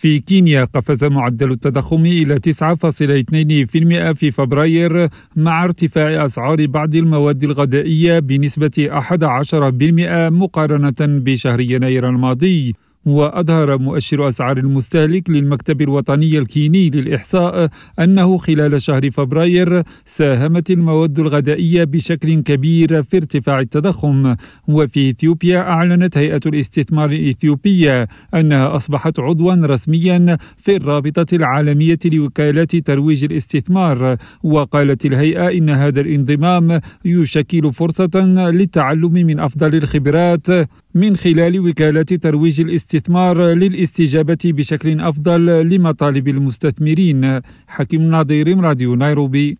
في كينيا قفز معدل التضخم إلى 9.2% في فبراير مع ارتفاع أسعار بعض المواد الغذائية بنسبة 11% مقارنة بشهر يناير الماضي. وأظهر مؤشر أسعار المستهلك للمكتب الوطني الكيني للإحصاء أنه خلال شهر فبراير ساهمت المواد الغذائية بشكل كبير في ارتفاع التضخم. وفي إثيوبيا أعلنت هيئة الاستثمار الإثيوبية أنها أصبحت عضوا رسميا في الرابطة العالمية لوكالات ترويج الاستثمار. وقالت الهيئة إن هذا الانضمام يشكل فرصة للتعلم من أفضل الخبرات من خلال وكالات ترويج الاستثمار للاستجابة بشكل أفضل لمطالب المستثمرين. حكيم ناظر راديو نيروبي.